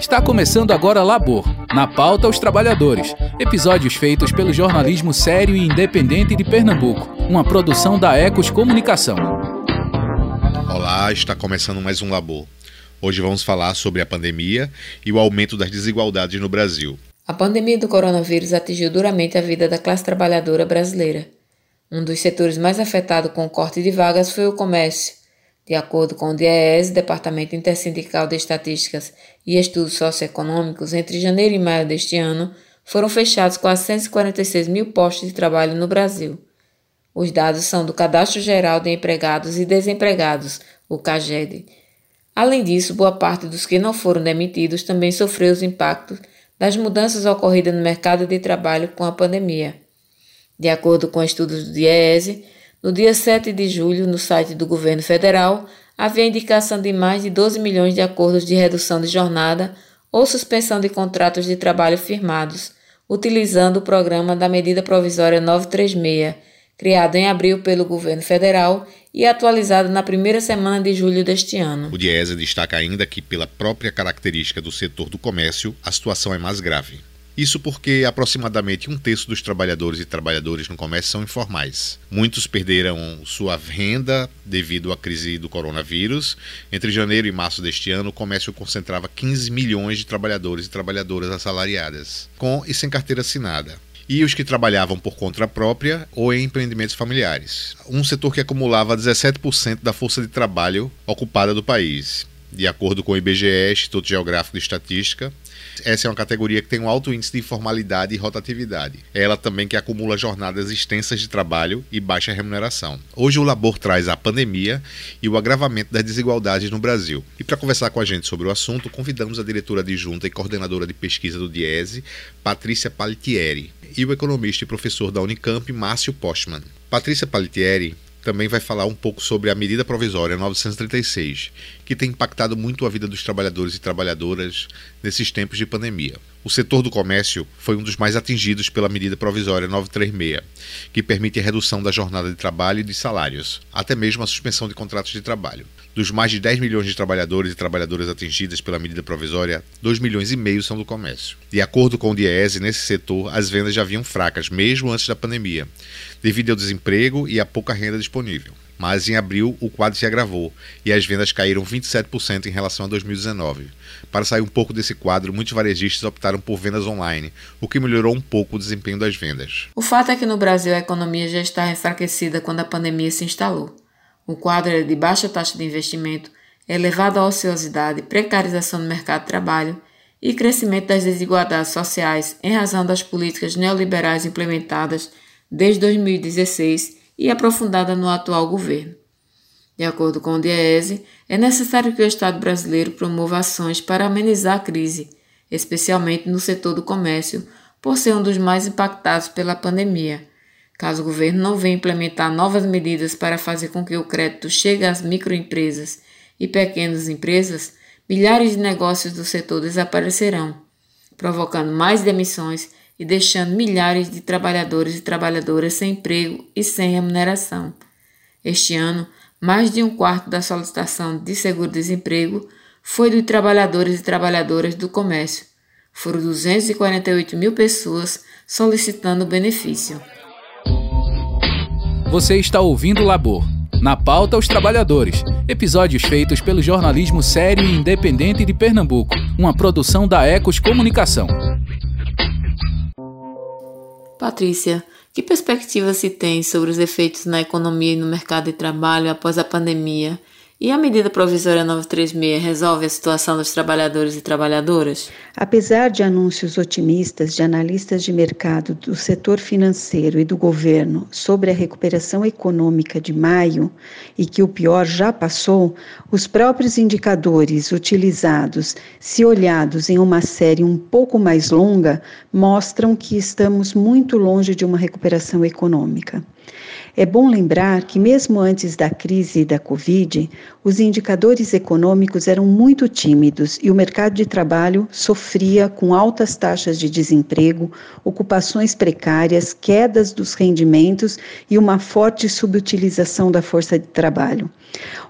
Está começando agora Labor, na pauta os trabalhadores. Episódios feitos pelo jornalismo sério e independente de Pernambuco, uma produção da Ecos Comunicação. Olá, está começando mais um Labor. Hoje vamos falar sobre a pandemia e o aumento das desigualdades no Brasil. A pandemia do coronavírus atingiu duramente a vida da classe trabalhadora brasileira. Um dos setores mais afetados com o corte de vagas foi o comércio, de acordo com o DIEES, Departamento Intersindical de Estatísticas e Estudos Socioeconômicos, entre janeiro e maio deste ano, foram fechados quase 146 mil postos de trabalho no Brasil. Os dados são do Cadastro Geral de Empregados e Desempregados, o CAGED. Além disso, boa parte dos que não foram demitidos também sofreu os impactos das mudanças ocorridas no mercado de trabalho com a pandemia. De acordo com estudos do DIEESE, no dia 7 de julho, no site do governo federal, havia indicação de mais de 12 milhões de acordos de redução de jornada ou suspensão de contratos de trabalho firmados, utilizando o programa da Medida Provisória 936, criado em abril pelo governo federal e atualizado na primeira semana de julho deste ano. O Diese destaca ainda que, pela própria característica do setor do comércio, a situação é mais grave. Isso porque aproximadamente um terço dos trabalhadores e trabalhadoras no comércio são informais. Muitos perderam sua renda devido à crise do coronavírus. Entre janeiro e março deste ano, o comércio concentrava 15 milhões de trabalhadores e trabalhadoras assalariadas, com e sem carteira assinada e os que trabalhavam por conta própria ou em empreendimentos familiares. Um setor que acumulava 17% da força de trabalho ocupada do país. De acordo com o IBGE, Instituto Geográfico de Estatística, essa é uma categoria que tem um alto índice de informalidade e rotatividade. É ela também que acumula jornadas extensas de trabalho e baixa remuneração. Hoje o Labor traz a pandemia e o agravamento das desigualdades no Brasil. E para conversar com a gente sobre o assunto, convidamos a diretora adjunta e coordenadora de pesquisa do Diese, Patrícia Palitieri, e o economista e professor da Unicamp, Márcio Postman. Patrícia Palitieri também vai falar um pouco sobre a medida provisória 936, que tem impactado muito a vida dos trabalhadores e trabalhadoras nesses tempos de pandemia. O setor do comércio foi um dos mais atingidos pela medida provisória 936, que permite a redução da jornada de trabalho e de salários, até mesmo a suspensão de contratos de trabalho. Dos mais de 10 milhões de trabalhadores e trabalhadoras atingidas pela medida provisória, 2 milhões e meio são do comércio. De acordo com o Diese, nesse setor, as vendas já vinham fracas, mesmo antes da pandemia, devido ao desemprego e à pouca renda disponível mas em abril o quadro se agravou e as vendas caíram 27% em relação a 2019. Para sair um pouco desse quadro, muitos varejistas optaram por vendas online, o que melhorou um pouco o desempenho das vendas. O fato é que no Brasil a economia já está enfraquecida quando a pandemia se instalou. O quadro é de baixa taxa de investimento, elevada ociosidade, precarização do mercado de trabalho e crescimento das desigualdades sociais em razão das políticas neoliberais implementadas desde 2016 e aprofundada no atual governo. De acordo com o DIEESE, é necessário que o Estado brasileiro promova ações para amenizar a crise, especialmente no setor do comércio, por ser um dos mais impactados pela pandemia. Caso o governo não venha implementar novas medidas para fazer com que o crédito chegue às microempresas e pequenas empresas, milhares de negócios do setor desaparecerão, provocando mais demissões e deixando milhares de trabalhadores e trabalhadoras sem emprego e sem remuneração. Este ano, mais de um quarto da solicitação de seguro-desemprego foi de trabalhadores e trabalhadoras do comércio. Foram 248 mil pessoas solicitando o benefício. Você está ouvindo Labor. Na pauta, os trabalhadores. Episódios feitos pelo jornalismo sério e independente de Pernambuco. Uma produção da Ecos Comunicação. Patrícia, que perspectiva se tem sobre os efeitos na economia e no mercado de trabalho após a pandemia e a medida provisória 936 resolve a situação dos trabalhadores e trabalhadoras? Apesar de anúncios otimistas de analistas de mercado do setor financeiro e do governo sobre a recuperação econômica de maio e que o pior já passou, os próprios indicadores utilizados, se olhados em uma série um pouco mais longa, mostram que estamos muito longe de uma recuperação econômica. É bom lembrar que, mesmo antes da crise da Covid, os indicadores econômicos eram muito tímidos e o mercado de trabalho sofria com altas taxas de desemprego, ocupações precárias, quedas dos rendimentos e uma forte subutilização da força de trabalho.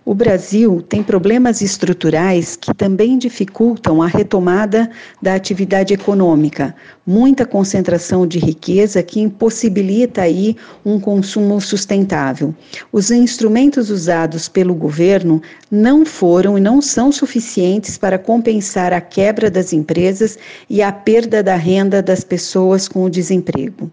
O Brasil tem problemas estruturais que também dificultam a retomada da atividade econômica, muita concentração de riqueza que impossibilita aí um consumo sustentável. Os instrumentos usados pelo governo não foram e não são suficientes para compensar a quebra das empresas e a perda da renda das pessoas com o desemprego.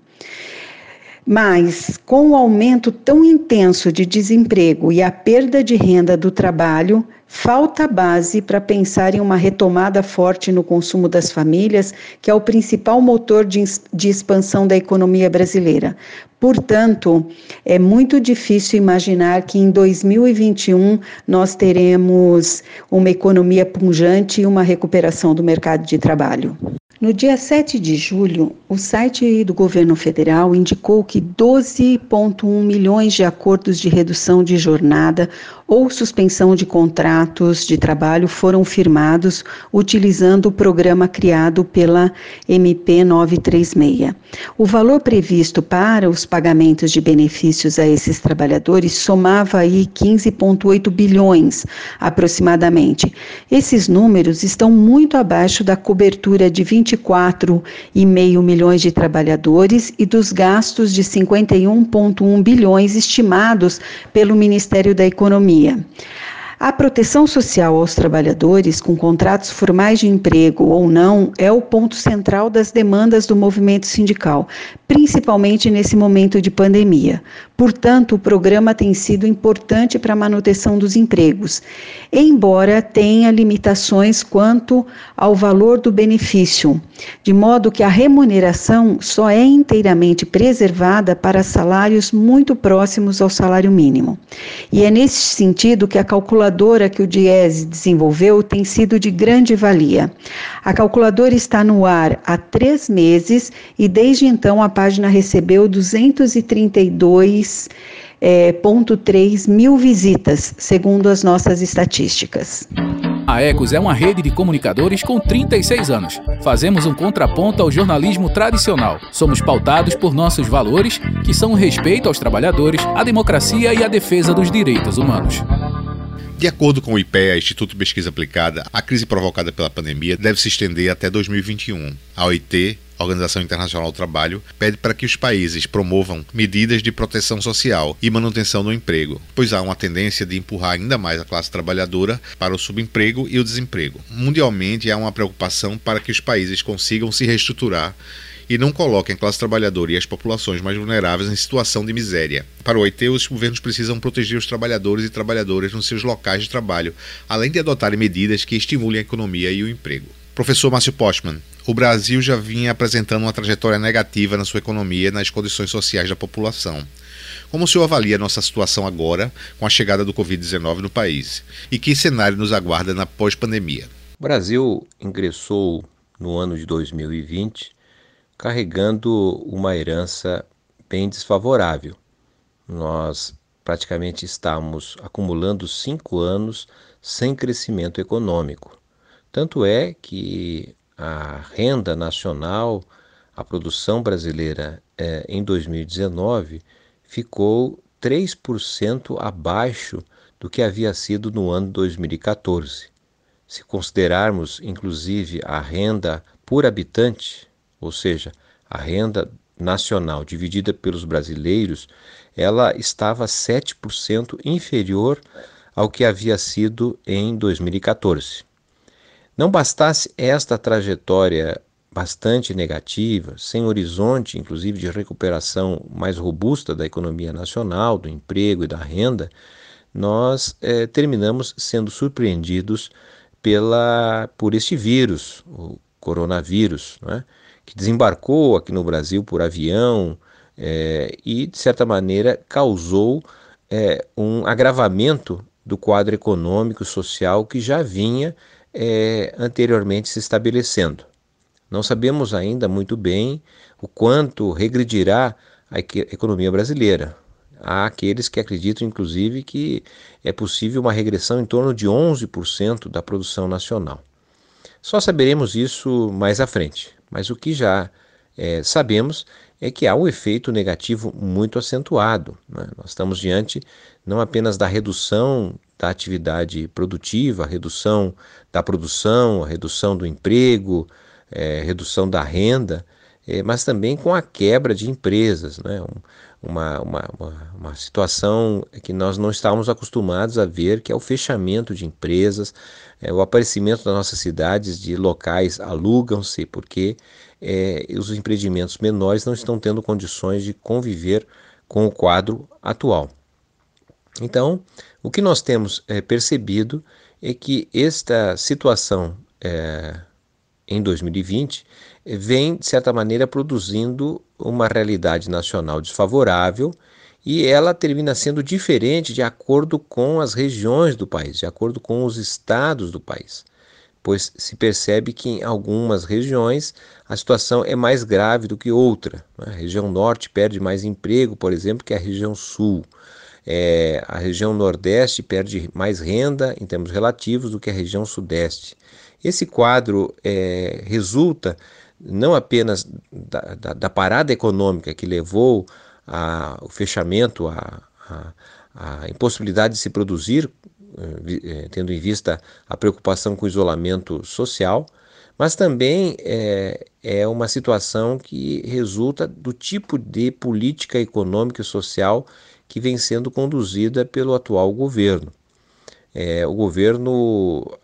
Mas, com o aumento tão intenso de desemprego e a perda de renda do trabalho, falta base para pensar em uma retomada forte no consumo das famílias, que é o principal motor de, de expansão da economia brasileira. Portanto, é muito difícil imaginar que em 2021 nós teremos uma economia punjante e uma recuperação do mercado de trabalho. No dia 7 de julho, o site do governo federal indicou que 12,1 milhões de acordos de redução de jornada ou suspensão de contratos de trabalho foram firmados utilizando o programa criado pela MP 936. O valor previsto para os pagamentos de benefícios a esses trabalhadores somava aí 15,8 bilhões aproximadamente. Esses números estão muito abaixo da cobertura de 20 24,5 milhões de trabalhadores e dos gastos de 51,1 bilhões estimados pelo Ministério da Economia. pandemia. A proteção social aos trabalhadores com contratos formais de emprego ou não é o ponto central das demandas do movimento sindical, principalmente nesse momento de pandemia. Portanto, o programa tem sido importante para a manutenção dos empregos, embora tenha limitações quanto ao valor do benefício, de modo que a remuneração só é inteiramente preservada para salários muito próximos ao salário mínimo. E é nesse sentido que a calculadora que o Diese desenvolveu tem sido de grande valia. A calculadora está no ar há três meses e desde então a página recebeu 232,3 é, mil visitas, segundo as nossas estatísticas. A Ecos é uma rede de comunicadores com 36 anos. Fazemos um contraponto ao jornalismo tradicional. Somos pautados por nossos valores, que são o respeito aos trabalhadores, a democracia e a defesa dos direitos humanos. De acordo com o IPEA, Instituto de Pesquisa Aplicada, a crise provocada pela pandemia deve se estender até 2021. A OIT Organização Internacional do Trabalho pede para que os países promovam medidas de proteção social e manutenção do emprego, pois há uma tendência de empurrar ainda mais a classe trabalhadora para o subemprego e o desemprego. Mundialmente, há uma preocupação para que os países consigam se reestruturar e não coloquem a classe trabalhadora e as populações mais vulneráveis em situação de miséria. Para o OIT, os governos precisam proteger os trabalhadores e trabalhadoras nos seus locais de trabalho, além de adotarem medidas que estimulem a economia e o emprego. Professor Márcio Postman, o Brasil já vinha apresentando uma trajetória negativa na sua economia e nas condições sociais da população. Como o senhor avalia nossa situação agora com a chegada do Covid-19 no país? E que cenário nos aguarda na pós-pandemia? O Brasil ingressou no ano de 2020 carregando uma herança bem desfavorável. Nós praticamente estamos acumulando cinco anos sem crescimento econômico. Tanto é que a renda nacional, a produção brasileira é, em 2019 ficou 3% abaixo do que havia sido no ano 2014. Se considerarmos inclusive a renda por habitante, ou seja, a renda nacional dividida pelos brasileiros, ela estava 7% inferior ao que havia sido em 2014. Não bastasse esta trajetória bastante negativa, sem horizonte, inclusive, de recuperação mais robusta da economia nacional, do emprego e da renda, nós eh, terminamos sendo surpreendidos pela, por este vírus, o coronavírus, é? Que desembarcou aqui no Brasil por avião eh, e, de certa maneira, causou eh, um agravamento do quadro econômico social que já vinha é, anteriormente se estabelecendo. Não sabemos ainda muito bem o quanto regredirá a economia brasileira. Há aqueles que acreditam, inclusive, que é possível uma regressão em torno de 11% da produção nacional. Só saberemos isso mais à frente, mas o que já é, sabemos é que há um efeito negativo muito acentuado. Né? Nós estamos diante não apenas da redução da atividade produtiva, a redução da produção, a redução do emprego, é, redução da renda, é, mas também com a quebra de empresas, né? Um, uma, uma, uma, uma, situação que nós não estávamos acostumados a ver, que é o fechamento de empresas, é, o aparecimento das nossas cidades de locais alugam-se porque é, os empreendimentos menores não estão tendo condições de conviver com o quadro atual. Então, o que nós temos é, percebido é que esta situação é, em 2020 vem, de certa maneira, produzindo uma realidade nacional desfavorável e ela termina sendo diferente de acordo com as regiões do país, de acordo com os estados do país pois se percebe que em algumas regiões a situação é mais grave do que outra. A região norte perde mais emprego, por exemplo, que a região sul. É, a região nordeste perde mais renda em termos relativos do que a região sudeste. Esse quadro é, resulta não apenas da, da, da, parada econômica que levou ao fechamento, à impossibilidade de se produzir eh, eh, tendo em vista a preocupação com o isolamento social, mas também é, é uma situação que resulta do tipo de política econômica e social que vem sendo conduzida pelo atual governo. É, o governo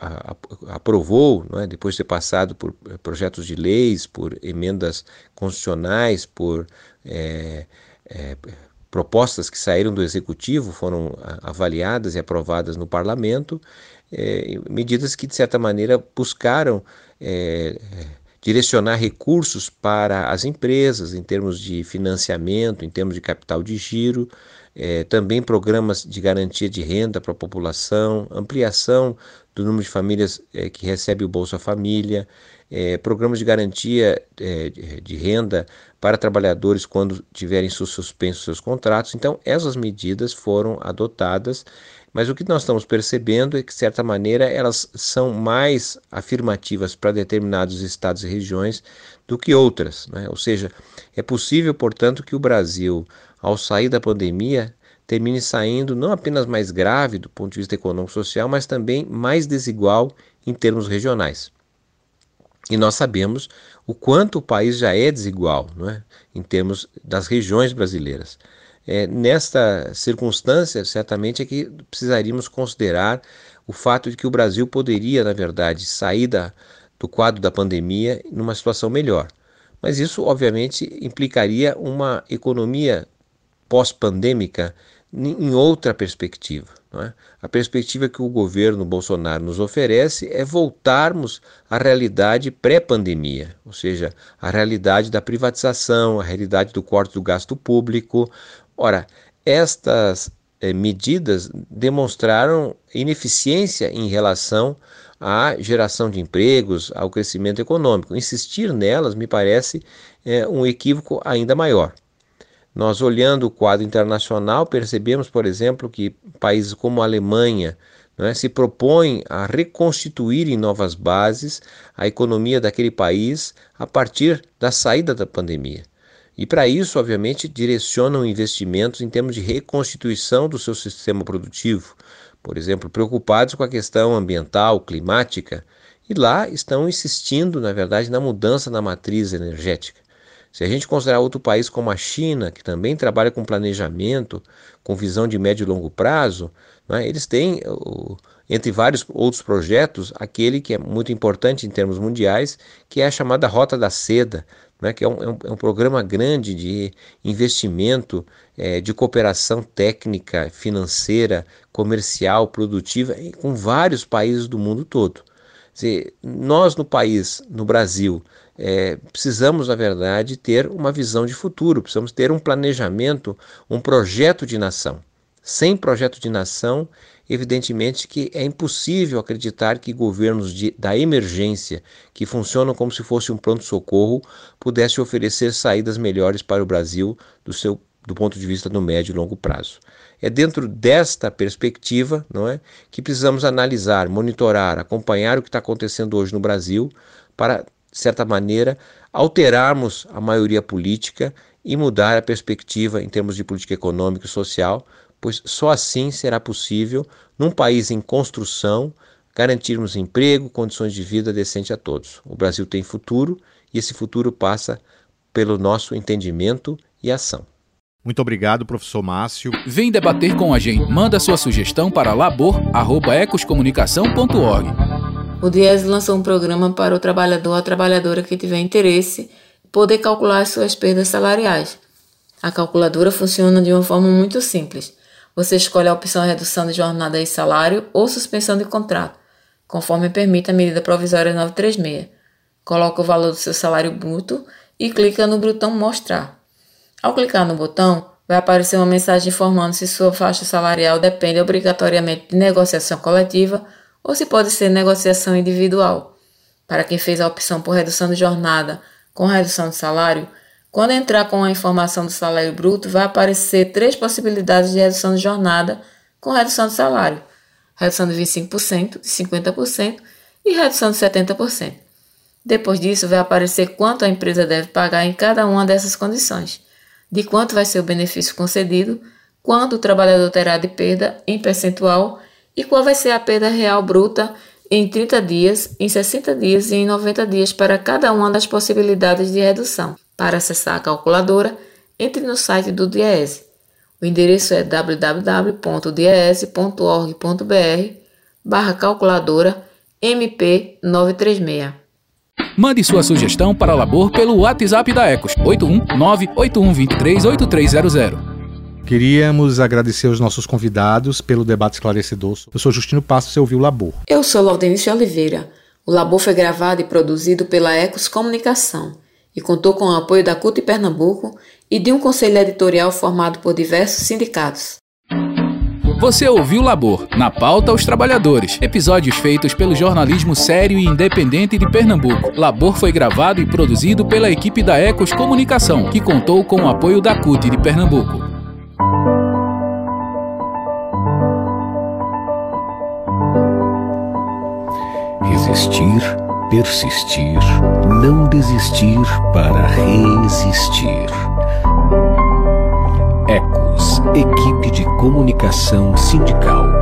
aprovou, é, depois de ter passado por projetos de leis, por emendas constitucionais, por é, é, propostas que saíram do executivo foram avaliadas e aprovadas no parlamento, medidas que de certa maneira buscaram direcionar recursos para as empresas em termos de financiamento, em termos de capital de giro, é, também programas de garantia de renda para a população, ampliação do número de famílias é, que recebe o Bolsa Família, é, programas de garantia é, de renda para trabalhadores quando tiverem suspensos seus contratos. Então, essas medidas foram adotadas, mas o que nós estamos percebendo é que, de certa maneira, elas são mais afirmativas para determinados estados e regiões do que outras. Né? Ou seja, é possível, portanto, que o Brasil, ao sair da pandemia, termine saindo não apenas mais grave do ponto de vista econômico-social, mas também mais desigual em termos regionais. E nós sabemos o quanto o país já é desigual não é? em termos das regiões brasileiras. É, nesta circunstância, certamente é que precisaríamos considerar o fato de que o Brasil poderia, na verdade, sair da, do quadro da pandemia numa situação melhor. Mas isso, obviamente, implicaria uma economia pós-pandêmica em outra perspectiva. É? A perspectiva que o governo Bolsonaro nos oferece é voltarmos à realidade pré-pandemia, ou seja, a realidade da privatização, a realidade do corte do gasto público. Ora, estas eh, medidas demonstraram ineficiência em relação à geração de empregos, ao crescimento econômico. Insistir nelas me parece é, um equívoco ainda maior. Nós, olhando o quadro internacional, percebemos, por exemplo, que países como a Alemanha né, se propõem a reconstituir em novas bases a economia daquele país a partir da saída da pandemia. E para isso, obviamente, direcionam investimentos em termos de reconstituição do seu sistema produtivo, por exemplo, preocupados com a questão ambiental, climática, e lá estão insistindo, na verdade, na mudança na matriz energética. Se a gente considerar outro país como a China, que também trabalha com planejamento, com visão de médio e longo prazo, né, eles têm, entre vários outros projetos, aquele que é muito importante em termos mundiais, que é a chamada Rota da Seda, né, que é um, é um, é um programa grande de investimento, é, de cooperação técnica, financeira, comercial, produtiva, com vários países do mundo todo. Nós no país, no Brasil, é, precisamos, na verdade, ter uma visão de futuro, precisamos ter um planejamento, um projeto de nação. Sem projeto de nação, evidentemente que é impossível acreditar que governos de, da emergência, que funcionam como se fosse um pronto-socorro, pudessem oferecer saídas melhores para o Brasil do seu do ponto de vista do médio e longo prazo. É dentro desta perspectiva não é, que precisamos analisar, monitorar, acompanhar o que está acontecendo hoje no Brasil para, de certa maneira, alterarmos a maioria política e mudar a perspectiva em termos de política econômica e social, pois só assim será possível, num país em construção, garantirmos emprego, condições de vida decente a todos. O Brasil tem futuro e esse futuro passa pelo nosso entendimento e ação. Muito obrigado, professor Márcio. Vem debater com a gente. Manda sua sugestão para labor@ecoscomunicação.org. O Diese lançou um programa para o trabalhador ou a trabalhadora que tiver interesse poder calcular suas perdas salariais. A calculadora funciona de uma forma muito simples. Você escolhe a opção redução de jornada e salário ou suspensão de contrato, conforme permite a medida provisória 936. Coloca o valor do seu salário bruto e clica no botão Mostrar. Ao clicar no botão, vai aparecer uma mensagem informando se sua faixa salarial depende obrigatoriamente de negociação coletiva ou se pode ser negociação individual. Para quem fez a opção por redução de jornada com redução de salário, quando entrar com a informação do salário bruto, vai aparecer três possibilidades de redução de jornada com redução de salário: redução de 25%, de 50% e redução de 70%. Depois disso, vai aparecer quanto a empresa deve pagar em cada uma dessas condições, de quanto vai ser o benefício concedido, quanto o trabalhador terá de perda em percentual e qual vai ser a perda real bruta em 30 dias, em 60 dias e em 90 dias para cada uma das possibilidades de redução. Para acessar a calculadora, entre no site do DIEESE. O endereço é www.diese.org.br barra calculadora MP936. Mande sua sugestão para Labor pelo WhatsApp da Ecos 819 8123 8300. Queríamos agradecer os nossos convidados pelo debate esclarecedor. Eu sou Justino Passo, você ouviu o Labor. Eu sou Laudenice Oliveira. O Labor foi gravado e produzido pela Ecos Comunicação e contou com o apoio da CUT Pernambuco e de um conselho editorial formado por diversos sindicatos. Você ouviu Labor, na pauta os trabalhadores, episódios feitos pelo jornalismo sério e independente de Pernambuco. Labor foi gravado e produzido pela equipe da Ecos Comunicação, que contou com o apoio da CUT de Pernambuco. Resistir, persistir, não desistir para resistir. Ecos, equipe de comunicação sindical.